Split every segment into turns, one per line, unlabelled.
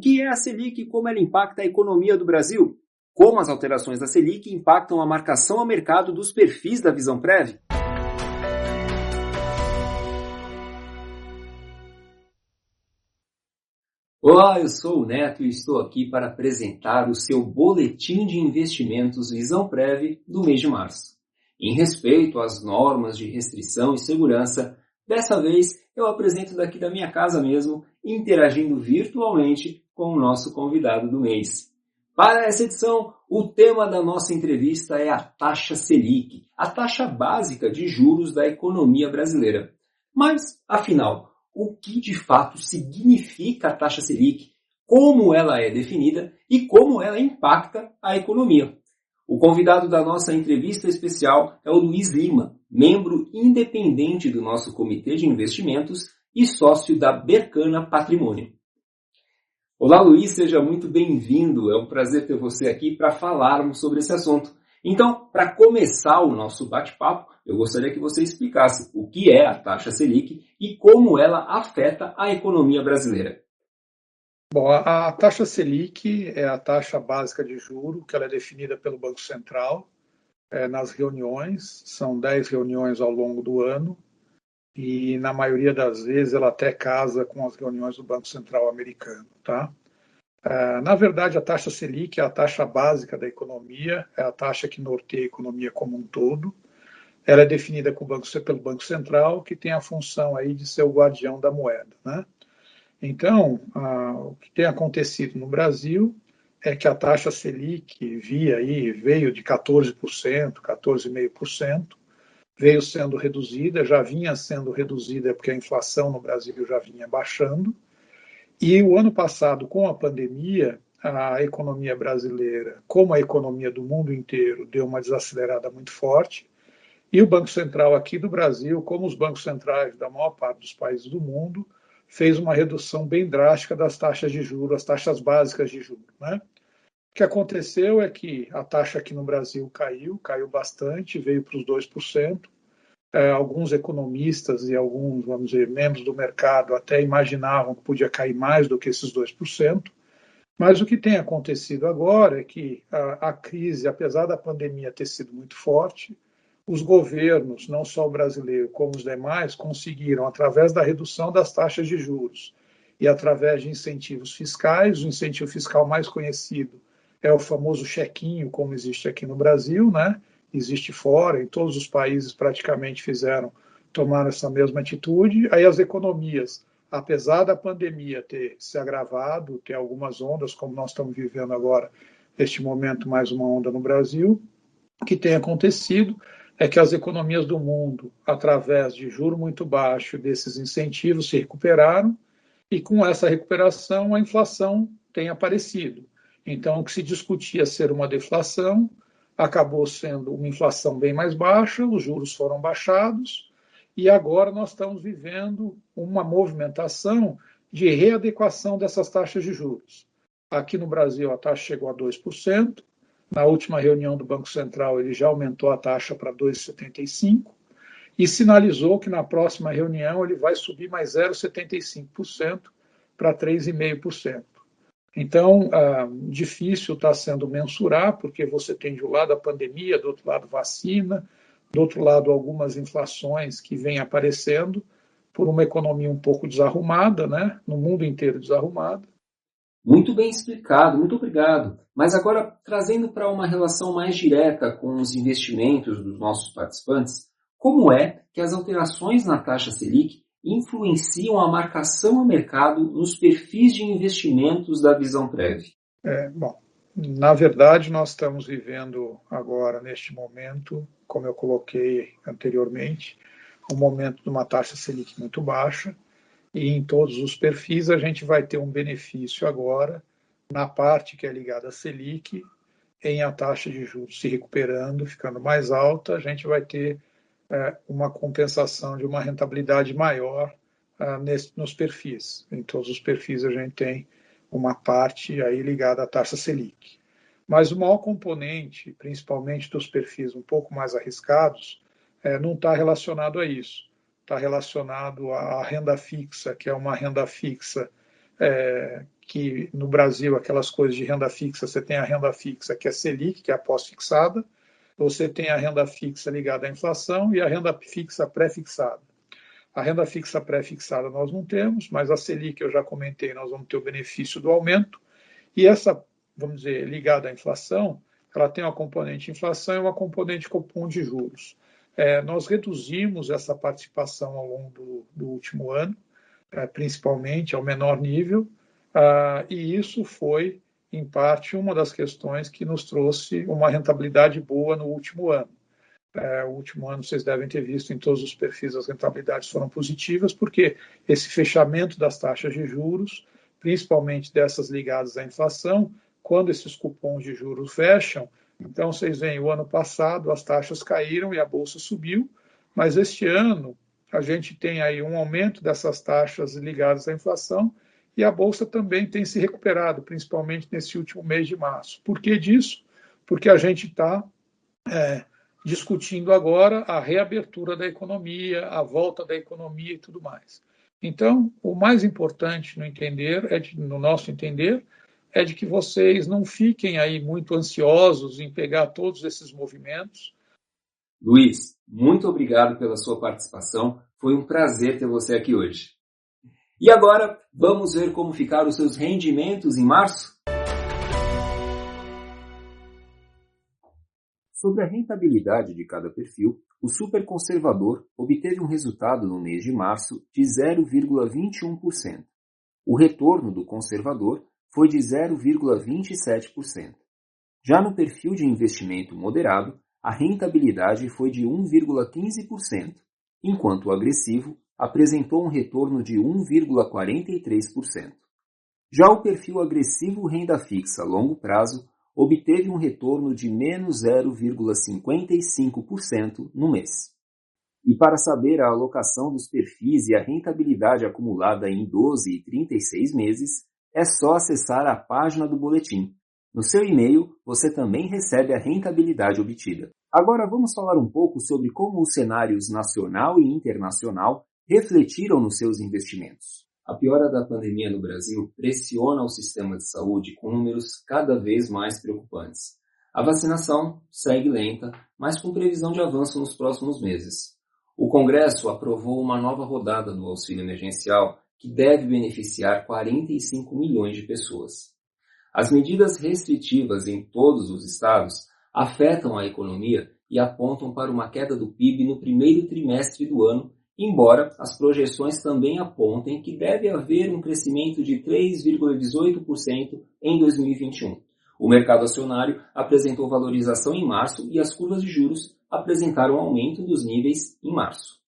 que é a Selic e como ela impacta a economia do Brasil? Como as alterações da Selic impactam a marcação a mercado dos perfis da Visão Prévia? Olá, eu sou o Neto e estou aqui para apresentar o seu Boletim de Investimentos Visão Prévia do mês de março. Em respeito às normas de restrição e segurança, dessa vez eu apresento daqui da minha casa mesmo, interagindo virtualmente com o nosso convidado do mês. Para essa edição, o tema da nossa entrevista é a taxa Selic, a taxa básica de juros da economia brasileira. Mas, afinal, o que de fato significa a taxa Selic, como ela é definida e como ela impacta a economia. O convidado da nossa entrevista especial é o Luiz Lima, membro independente do nosso comitê de investimentos e sócio da Bercana Patrimônio. Olá, Luiz, seja muito bem-vindo. É um prazer ter você aqui para falarmos sobre esse assunto. Então, para começar o nosso bate-papo, eu gostaria que você explicasse o que é a taxa Selic e como ela afeta a economia brasileira.
Bom, a taxa Selic é a taxa básica de juro que ela é definida pelo Banco Central é, nas reuniões, são 10 reuniões ao longo do ano, e na maioria das vezes ela até casa com as reuniões do Banco Central americano, tá? É, na verdade, a taxa Selic é a taxa básica da economia, é a taxa que norteia a economia como um todo. Ela é definida banco, pelo Banco Central, que tem a função aí de ser o guardião da moeda. Né? Então, o que tem acontecido no Brasil é que a taxa Selic via aí, veio de 14%, 14,5%, veio sendo reduzida, já vinha sendo reduzida porque a inflação no Brasil já vinha baixando, e o ano passado, com a pandemia, a economia brasileira, como a economia do mundo inteiro, deu uma desacelerada muito forte. E o Banco Central aqui do Brasil, como os bancos centrais da maior parte dos países do mundo, fez uma redução bem drástica das taxas de juros, as taxas básicas de juros. Né? O que aconteceu é que a taxa aqui no Brasil caiu, caiu bastante, veio para os 2%. É, alguns economistas e alguns, vamos dizer, membros do mercado até imaginavam que podia cair mais do que esses 2%, mas o que tem acontecido agora é que a, a crise, apesar da pandemia ter sido muito forte, os governos, não só o brasileiro como os demais, conseguiram, através da redução das taxas de juros e através de incentivos fiscais, o incentivo fiscal mais conhecido é o famoso chequinho, como existe aqui no Brasil, né? Existe fora, em todos os países praticamente fizeram, tomaram essa mesma atitude. Aí as economias, apesar da pandemia ter se agravado, ter algumas ondas, como nós estamos vivendo agora, neste momento, mais uma onda no Brasil, o que tem acontecido é que as economias do mundo, através de juro muito baixo, desses incentivos, se recuperaram, e com essa recuperação a inflação tem aparecido. Então, o que se discutia ser uma deflação acabou sendo uma inflação bem mais baixa, os juros foram baixados e agora nós estamos vivendo uma movimentação de readequação dessas taxas de juros. Aqui no Brasil a taxa chegou a 2%, na última reunião do Banco Central ele já aumentou a taxa para 2,75% e sinalizou que na próxima reunião ele vai subir mais 0,75% para 3,5%. Então, ah, difícil está sendo mensurar, porque você tem de um lado a pandemia, do outro lado vacina, do outro lado algumas inflações que vêm aparecendo por uma economia um pouco desarrumada, né? no mundo inteiro desarrumada.
Muito bem explicado, muito obrigado. Mas agora, trazendo para uma relação mais direta com os investimentos dos nossos participantes, como é que as alterações na taxa Selic influenciam a marcação a mercado nos perfis de investimentos da visão prévia?
É, bom, na verdade, nós estamos vivendo agora, neste momento, como eu coloquei anteriormente, um momento de uma taxa Selic muito baixa, e em todos os perfis a gente vai ter um benefício agora na parte que é ligada à Selic, em a taxa de juros se recuperando, ficando mais alta, a gente vai ter uma compensação de uma rentabilidade maior nesse, nos perfis. Em todos os perfis a gente tem uma parte aí ligada à taxa Selic. Mas o maior componente, principalmente dos perfis um pouco mais arriscados, é, não está relacionado a isso. Está relacionado à renda fixa, que é uma renda fixa é, que no Brasil, aquelas coisas de renda fixa, você tem a renda fixa que é Selic, que é a pós-fixada, você tem a renda fixa ligada à inflação e a renda fixa pré-fixada. A renda fixa pré-fixada nós não temos, mas a Selic, eu já comentei, nós vamos ter o benefício do aumento. E essa, vamos dizer, ligada à inflação, ela tem uma componente inflação e uma componente cupom de juros. É, nós reduzimos essa participação ao longo do, do último ano, é, principalmente ao menor nível, ah, e isso foi, em parte, uma das questões que nos trouxe uma rentabilidade boa no último ano. É, o último ano vocês devem ter visto em todos os perfis as rentabilidades foram positivas, porque esse fechamento das taxas de juros, principalmente dessas ligadas à inflação, quando esses cupons de juros fecham, então vocês veem, o ano passado as taxas caíram e a bolsa subiu, mas este ano a gente tem aí um aumento dessas taxas ligadas à inflação e a bolsa também tem se recuperado, principalmente nesse último mês de março. Por que disso? Porque a gente está é, discutindo agora a reabertura da economia, a volta da economia e tudo mais. Então, o mais importante no entender, é de, no nosso entender, é de que vocês não fiquem aí muito ansiosos em pegar todos esses movimentos.
Luiz, muito obrigado pela sua participação. Foi um prazer ter você aqui hoje. E agora, vamos ver como ficaram os seus rendimentos em março? Sobre a rentabilidade de cada perfil, o superconservador obteve um resultado no mês de março de 0,21%. O retorno do conservador foi de 0,27%. Já no perfil de investimento moderado, a rentabilidade foi de 1,15%, enquanto o agressivo apresentou um retorno de 1,43%. Já o perfil agressivo renda fixa longo prazo obteve um retorno de menos 0,55% no mês. E para saber a alocação dos perfis e a rentabilidade acumulada em 12 e 36 meses, é só acessar a página do boletim. No seu e-mail, você também recebe a rentabilidade obtida. Agora vamos falar um pouco sobre como os cenários nacional e internacional refletiram nos seus investimentos. A piora da pandemia no Brasil pressiona o sistema de saúde com números cada vez mais preocupantes. A vacinação segue lenta, mas com previsão de avanço nos próximos meses. O Congresso aprovou uma nova rodada do auxílio emergencial que deve beneficiar 45 milhões de pessoas. As medidas restritivas em todos os estados afetam a economia e apontam para uma queda do PIB no primeiro trimestre do ano embora as projeções também apontem que deve haver um crescimento de 3,18% em 2021. O mercado acionário apresentou valorização em março e as curvas de juros apresentaram aumento dos níveis em março.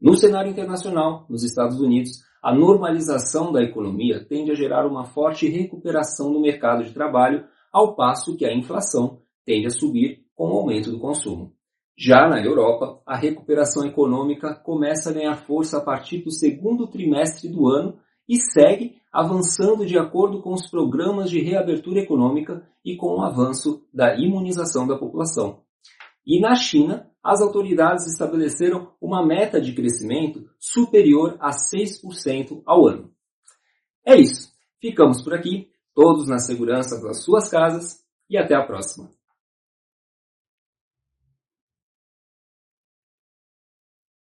No cenário internacional, nos Estados Unidos, a normalização da economia tende a gerar uma forte recuperação no mercado de trabalho, ao passo que a inflação tende a subir com o aumento do consumo. Já na Europa, a recuperação econômica começa a ganhar força a partir do segundo trimestre do ano e segue avançando de acordo com os programas de reabertura econômica e com o avanço da imunização da população. E na China, as autoridades estabeleceram uma meta de crescimento superior a 6% ao ano. É isso. Ficamos por aqui, todos na segurança das suas casas e até a próxima.